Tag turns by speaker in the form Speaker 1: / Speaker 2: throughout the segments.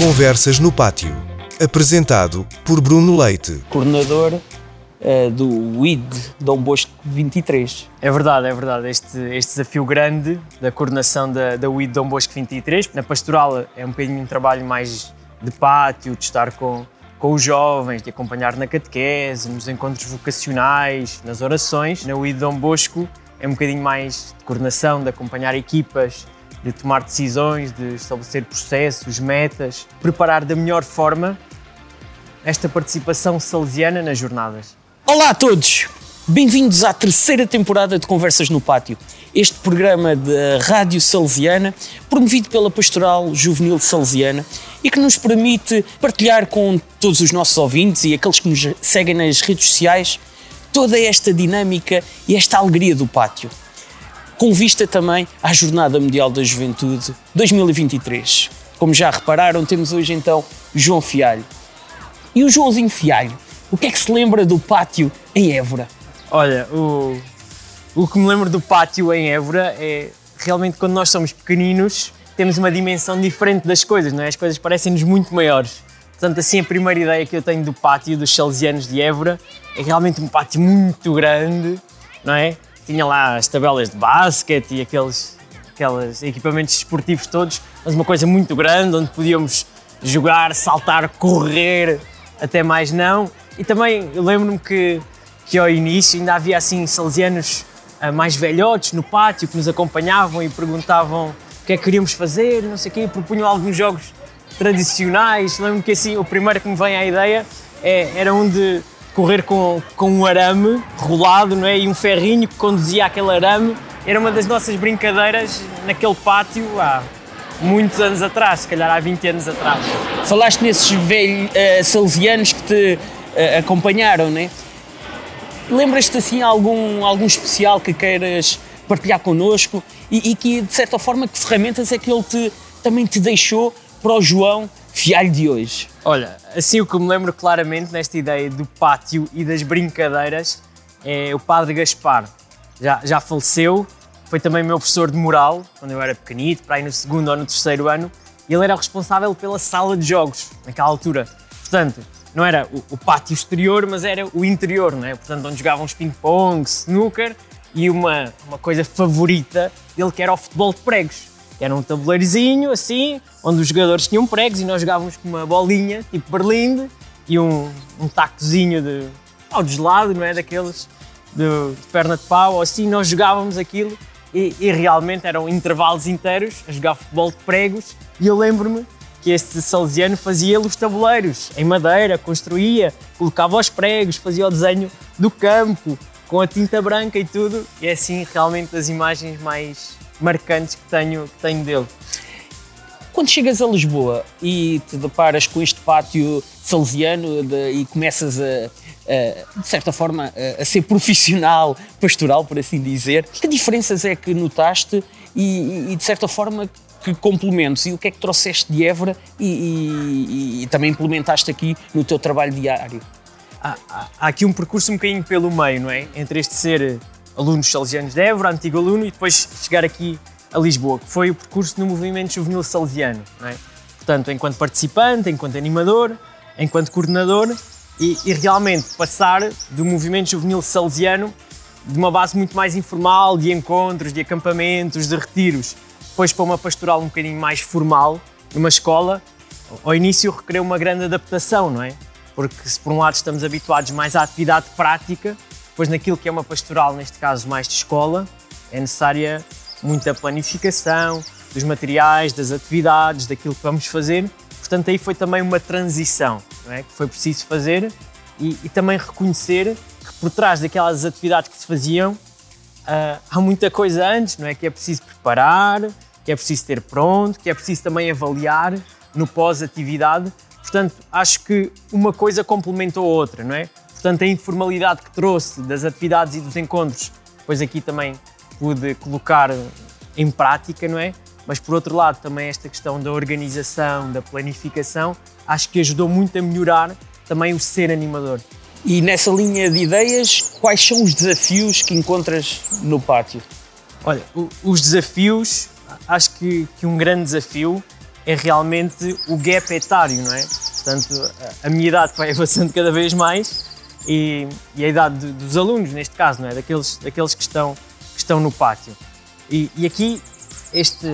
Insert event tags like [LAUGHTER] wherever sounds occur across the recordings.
Speaker 1: Conversas no Pátio. Apresentado por Bruno Leite.
Speaker 2: coordenador eh, do WID Dom Bosco 23.
Speaker 3: É verdade, é verdade. Este, este desafio grande da coordenação da, da UID Dom Bosco 23. Na pastoral é um bocadinho um trabalho mais de pátio, de estar com, com os jovens, de acompanhar na catequese, nos encontros vocacionais, nas orações. Na UID Dom Bosco é um bocadinho mais de coordenação, de acompanhar equipas, de tomar decisões, de estabelecer processos, metas, preparar da melhor forma esta participação salesiana nas jornadas.
Speaker 2: Olá a todos! Bem-vindos à terceira temporada de Conversas no Pátio. Este programa da Rádio Salesiana, promovido pela Pastoral Juvenil Salesiana e que nos permite partilhar com todos os nossos ouvintes e aqueles que nos seguem nas redes sociais toda esta dinâmica e esta alegria do pátio. Com vista também à Jornada Mundial da Juventude 2023. Como já repararam, temos hoje então João Fialho. E o Joãozinho Fialho, o que é que se lembra do pátio em Évora?
Speaker 3: Olha, o, o que me lembro do pátio em Évora é realmente quando nós somos pequeninos temos uma dimensão diferente das coisas, não é? As coisas parecem-nos muito maiores. Portanto, assim, a primeira ideia que eu tenho do pátio dos Salesianos de Évora é realmente um pátio muito grande, não é? Tinha lá as tabelas de basquete e aqueles, aqueles equipamentos esportivos todos, mas uma coisa muito grande onde podíamos jogar, saltar, correr, até mais não. E também lembro-me que, que ao início ainda havia assim salesianos ah, mais velhotes no pátio que nos acompanhavam e perguntavam o que é que queríamos fazer, não sei o quê, propunham alguns jogos tradicionais. Lembro-me que assim, o primeiro que me vem à ideia é, era um de correr com, com um arame rolado não é? e um ferrinho que conduzia aquele arame. Era uma das nossas brincadeiras naquele pátio há muitos anos atrás, se calhar há 20 anos atrás.
Speaker 2: Falaste nesses velhos uh, salesianos que te uh, acompanharam, né? Lembras-te assim algum, algum especial que queiras partilhar connosco e, e, que de certa forma que ferramentas é que ele te, também te deixou para o João Fialho de hoje?
Speaker 3: Olha, assim o que me lembro claramente nesta ideia do pátio e das brincadeiras é o Padre Gaspar. Já, já faleceu, foi também meu professor de moral quando eu era pequenito, para aí no segundo ou no terceiro ano, e ele era o responsável pela sala de jogos naquela altura. Portanto, não era o, o pátio exterior, mas era o interior, não é? Portanto, onde jogávamos ping-pong, snooker e uma, uma coisa favorita dele que era o futebol de pregos. Era um tabuleirozinho assim, onde os jogadores tinham pregos e nós jogávamos com uma bolinha, tipo berlinde, e um, um tacozinho de pau de gelado, não é? Daqueles de, de perna de pau, ou assim, nós jogávamos aquilo e, e, realmente eram intervalos inteiros a jogar futebol de pregos. E eu lembro-me que este salesiano fazia os tabuleiros em madeira, construía, colocava os pregos, fazia o desenho do campo com a tinta branca e tudo. E é assim realmente as imagens mais marcantes que tenho, que tenho dele.
Speaker 2: Quando chegas a Lisboa e te deparas com este pátio salesiano de, e começas a, a, de certa forma, a, a, ser profissional pastoral, por assim dizer, que diferenças é que notaste e, e de certa forma, que complementos e o que é que trouxeste de Évora e, e, e também implementaste aqui no teu trabalho diário?
Speaker 3: Há, há, há, aqui um percurso um bocadinho pelo meio, não é? Entre este ser alunos salesianos de Évora, antigo aluno, e depois chegar aqui a Lisboa, que foi o percurso no movimento juvenil salesiano, é? Portanto, enquanto participante, enquanto animador, enquanto coordenador e, e realmente passar do movimento juvenil salesiano de uma base muito mais informal, de encontros, de acampamentos, de retiros, depois para uma pastoral um bocadinho mais formal, numa escola, ao início requereu uma grande adaptação, não é? Porque se por um lado estamos habituados mais à atividade prática, depois naquilo que é uma pastoral, neste caso mais de escola, é necessária muita planificação dos materiais, das atividades, daquilo que vamos fazer. Portanto, aí foi também uma transição é? que foi preciso fazer e, e também reconhecer que por trás daquelas atividades que se faziam uh, há muita coisa antes, não é? Que é preciso preparar, que é preciso ter pronto, que é preciso também avaliar no pós-atividade. Portanto, acho que uma coisa complementou a outra, não é? Portanto, a informalidade que trouxe das atividades e dos encontros, depois aqui também pude colocar em prática, não é? Mas por outro lado, também esta questão da organização, da planificação, acho que ajudou muito a melhorar também o ser animador.
Speaker 2: E nessa linha de ideias, quais são os desafios que encontras no pátio?
Speaker 3: Olha, os desafios, acho que, que um grande desafio é realmente o gap etário, não é? Portanto, a minha idade vai [LAUGHS] avançando cada vez mais e, e a idade de, dos alunos, neste caso, não é? Daqueles, daqueles que, estão, que estão no pátio. E, e aqui, este,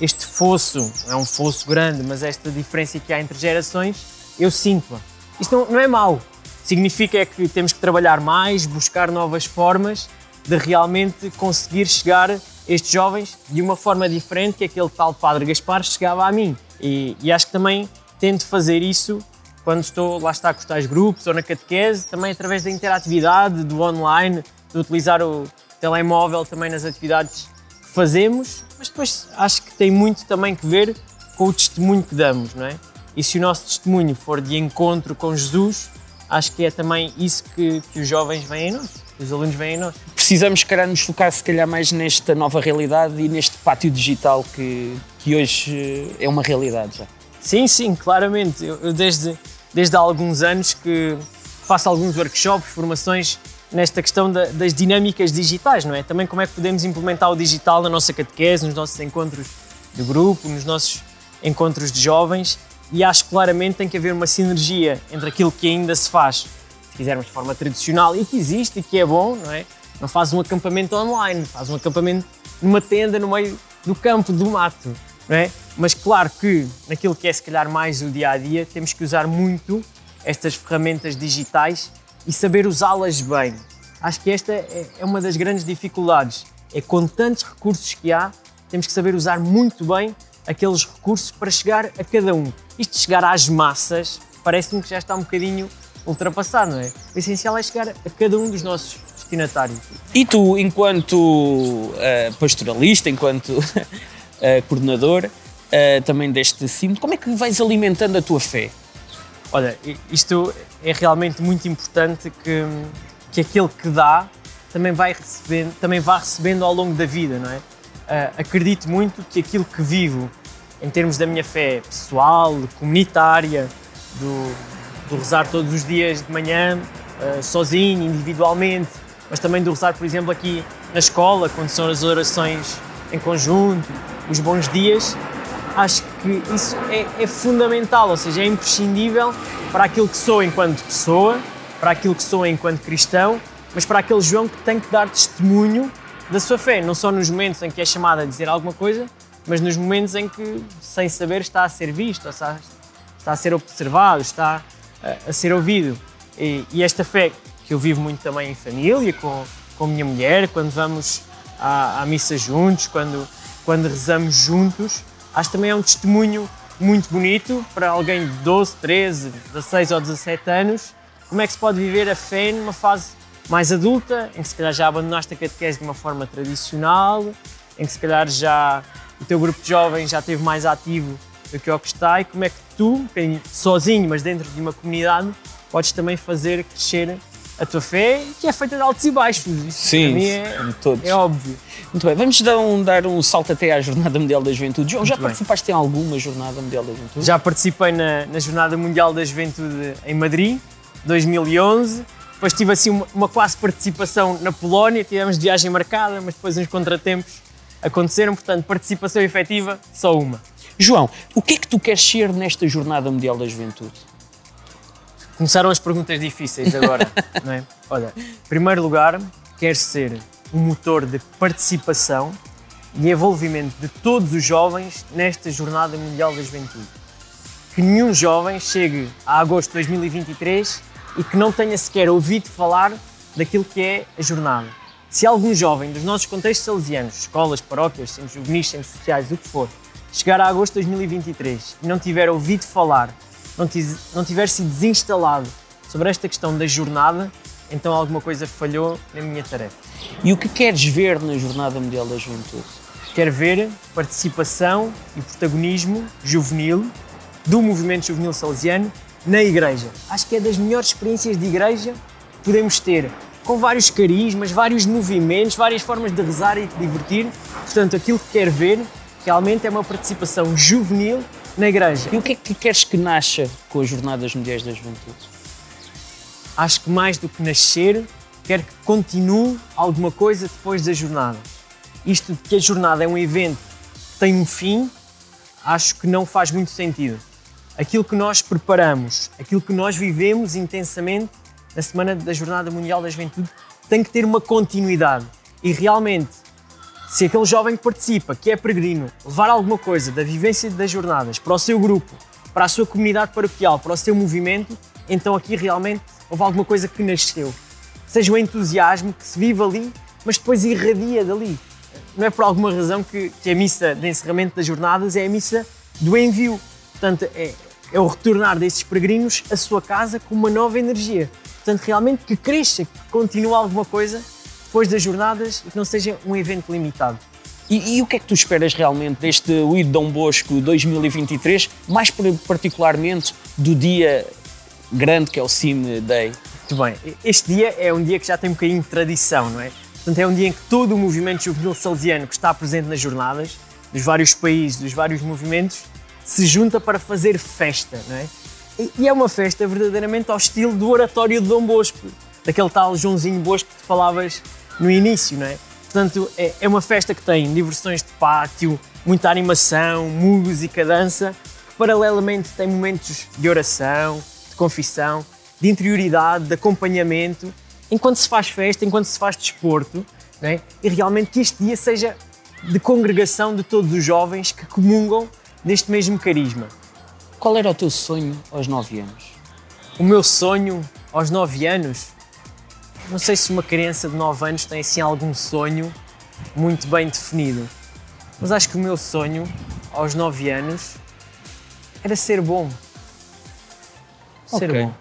Speaker 3: este fosso, é um fosso grande, mas esta diferença que há entre gerações, eu sinto-a. Isto não, não é mau. Significa é que temos que trabalhar mais, buscar novas formas de realmente conseguir chegar a estes jovens de uma forma diferente que aquele tal Padre Gaspar chegava a mim. E, e acho que também tento fazer isso quando estou lá está com os tais grupos ou na catequese, também através da interatividade, do online, de utilizar o telemóvel também nas atividades que fazemos, mas depois acho que tem muito também que ver com o testemunho que damos, não é? E se o nosso testemunho for de encontro com Jesus, acho que é também isso que, que os jovens veem em nós, os alunos veem em nós.
Speaker 2: Precisamos, se calhar, nos focar se calhar mais nesta nova realidade e neste pátio digital que, que hoje é uma realidade já.
Speaker 3: Sim, sim, claramente. Eu, eu desde, desde há alguns anos que faço alguns workshops, formações nesta questão da, das dinâmicas digitais, não é? Também como é que podemos implementar o digital na nossa catequese, nos nossos encontros de grupo, nos nossos encontros de jovens e acho claramente tem que haver uma sinergia entre aquilo que ainda se faz, se quisermos de forma tradicional e que existe e que é bom, não é? Não faz um acampamento online, faz um acampamento numa tenda no meio do campo, do mato, não é? Mas claro que naquilo que é se calhar mais o dia a dia, temos que usar muito estas ferramentas digitais e saber usá-las bem. Acho que esta é, é uma das grandes dificuldades. É com tantos recursos que há, temos que saber usar muito bem aqueles recursos para chegar a cada um. Isto de chegar às massas parece-me que já está um bocadinho ultrapassado, não é? O essencial é chegar a cada um dos nossos destinatários.
Speaker 2: E tu, enquanto uh, pastoralista, enquanto uh, [LAUGHS] coordenador uh, também deste CIM, como é que vais alimentando a tua fé?
Speaker 3: Olha, isto é realmente muito importante que, que aquele que dá também vai recebendo, também vá recebendo ao longo da vida, não é? Uh, acredito muito que aquilo que vivo em termos da minha fé pessoal, comunitária, do, do rezar todos os dias de manhã, uh, sozinho, individualmente, mas também do rezar, por exemplo, aqui na escola, quando são as orações em conjunto, os bons dias, acho que isso é, é fundamental, ou seja, é imprescindível para aquilo que sou enquanto pessoa, para aquilo que sou enquanto cristão, mas para aquele João que tem que dar testemunho da sua fé, não só nos momentos em que é chamado a dizer alguma coisa, mas nos momentos em que, sem saber, está a ser visto, está, a ser observado, está a, a ser ouvido. E, e, esta fé que eu vivo muito também em família, com, com a minha mulher, quando vamos à, à missa juntos, quando, quando rezamos juntos, acho também é um testemunho muito bonito para alguém de 12, 13, 16 ou 17 anos, como é que se pode viver a fé numa fase mais adulta, em que se calhar já abandonaste a catequese de uma forma tradicional, em que se calhar já o teu grupo de jovens já esteve mais ativo do que o que está e como é que tu, sozinho, mas dentro de uma comunidade, podes também fazer crescer a tua fé, que é feita de altos e baixos.
Speaker 2: Isso Sim,
Speaker 3: é,
Speaker 2: todos.
Speaker 3: é óbvio.
Speaker 2: Muito bem, vamos dar um, dar um salto até à Jornada Mundial da Juventude. João, já participaste em alguma Jornada Mundial da Juventude?
Speaker 3: Já participei na, na Jornada Mundial da Juventude em Madrid, 2011. Depois tive assim uma, uma, quase participação na Polónia, tivemos viagem marcada, mas depois uns contratempos aconteceram, portanto, participação efetiva, só uma.
Speaker 2: João, o que é que tu queres ser nesta Jornada Mundial da Juventude?
Speaker 3: Começaram as perguntas difíceis agora, [LAUGHS] não é? Olha, em primeiro lugar, quero ser um motor de participação e envolvimento de todos os jovens nesta Jornada Mundial da Juventude. Que nenhum jovem chegue a agosto de 2023 e que não tenha sequer ouvido falar daquilo que é a jornada. Se algum jovem dos nossos contextos salesianos, escolas, paróquias, centros juvenis, centros sociais, o que for, chegar a agosto de 2023 e não tiver ouvido falar, não, não tiver sido desinstalado sobre esta questão da jornada, então alguma coisa falhou na minha tarefa.
Speaker 2: E o que queres ver na Jornada Mundial da Juventude?
Speaker 3: Quero ver participação e protagonismo juvenil do movimento juvenil salesiano na igreja. Acho que é das melhores experiências de igreja que podemos ter, com vários carismas, vários movimentos, várias formas de rezar e de divertir. Portanto, aquilo que quero ver realmente é uma participação juvenil na igreja.
Speaker 2: E o que é que queres que nasça com as Jornadas Mundiais da Juventude?
Speaker 3: Acho que mais do que nascer, quero que continue alguma coisa depois da jornada. Isto de que a jornada é um evento que tem um fim, acho que não faz muito sentido. Aquilo que nós preparamos, aquilo que nós vivemos intensamente na Semana da Jornada Mundial da Juventude tem que ter uma continuidade. E realmente, se aquele jovem que participa, que é peregrino, levar alguma coisa da vivência das jornadas para o seu grupo, para a sua comunidade paroquial, para o seu movimento, então aqui realmente houve alguma coisa que nasceu. Seja o entusiasmo que se vive ali, mas depois irradia dali. Não é por alguma razão que, que a missa de encerramento das jornadas é a missa do envio. Portanto, é, é o retornar desses peregrinos à sua casa com uma nova energia. Portanto, realmente que cresça, que continue alguma coisa depois das jornadas e que não seja um evento limitado.
Speaker 2: E, e, o que é que tu esperas realmente deste Uído Dom Bosco 2023, mais particularmente do dia grande que é o Cime Day?
Speaker 3: Muito bem, este dia é um dia que já tem um bocadinho de tradição, não é? Portanto, é um dia em que todo o movimento juvenil salesiano que está presente nas jornadas, dos vários países, dos vários movimentos, se junta para fazer festa, não é? E é uma festa verdadeiramente ao estilo do oratório de Dom Bosco, daquele tal Joãozinho Bosco que tu falavas no início, não é? Portanto, é, é uma festa que tem diversões de pátio, muita animação, música, dança, que paralelamente tem momentos de oração, de confissão, de interioridade, de acompanhamento, enquanto se faz festa, enquanto se faz desporto, não é? e realmente que este dia seja de congregação de todos os jovens que comungam deste mesmo carisma.
Speaker 2: Qual era o teu sonho aos 9 anos?
Speaker 3: O meu sonho aos 9 anos? Não sei se uma criança de 9 anos tem assim algum sonho muito bem definido, mas acho que o meu sonho aos 9 anos era ser bom.
Speaker 2: Ser okay. bom.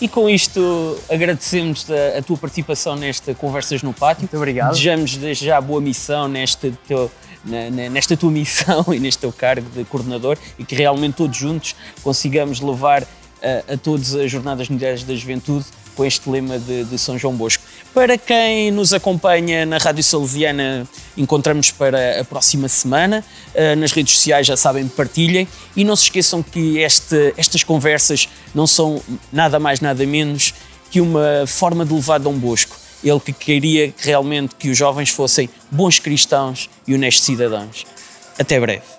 Speaker 2: E com isto agradecemos a, a, tua participação nesta Conversas no Pátio.
Speaker 3: Muito obrigado.
Speaker 2: Desejamos desde já boa missão nesta, teu, nesta tua missão [LAUGHS] e neste teu cargo de coordenador e que realmente todos juntos consigamos levar a, a todas as Jornadas Mundiais da Juventude com este lema de, de, São João Bosco. Para quem nos acompanha na Rádio Salesiana, encontramos para a próxima semana. Uh, nas redes sociais, já sabem, partilhem. E não se esqueçam que este, estas conversas não são nada mais, nada menos que uma forma de levar Dom Bosco. Ele que queria realmente que os jovens fossem bons cristãos e honestos cidadãos. Até breve.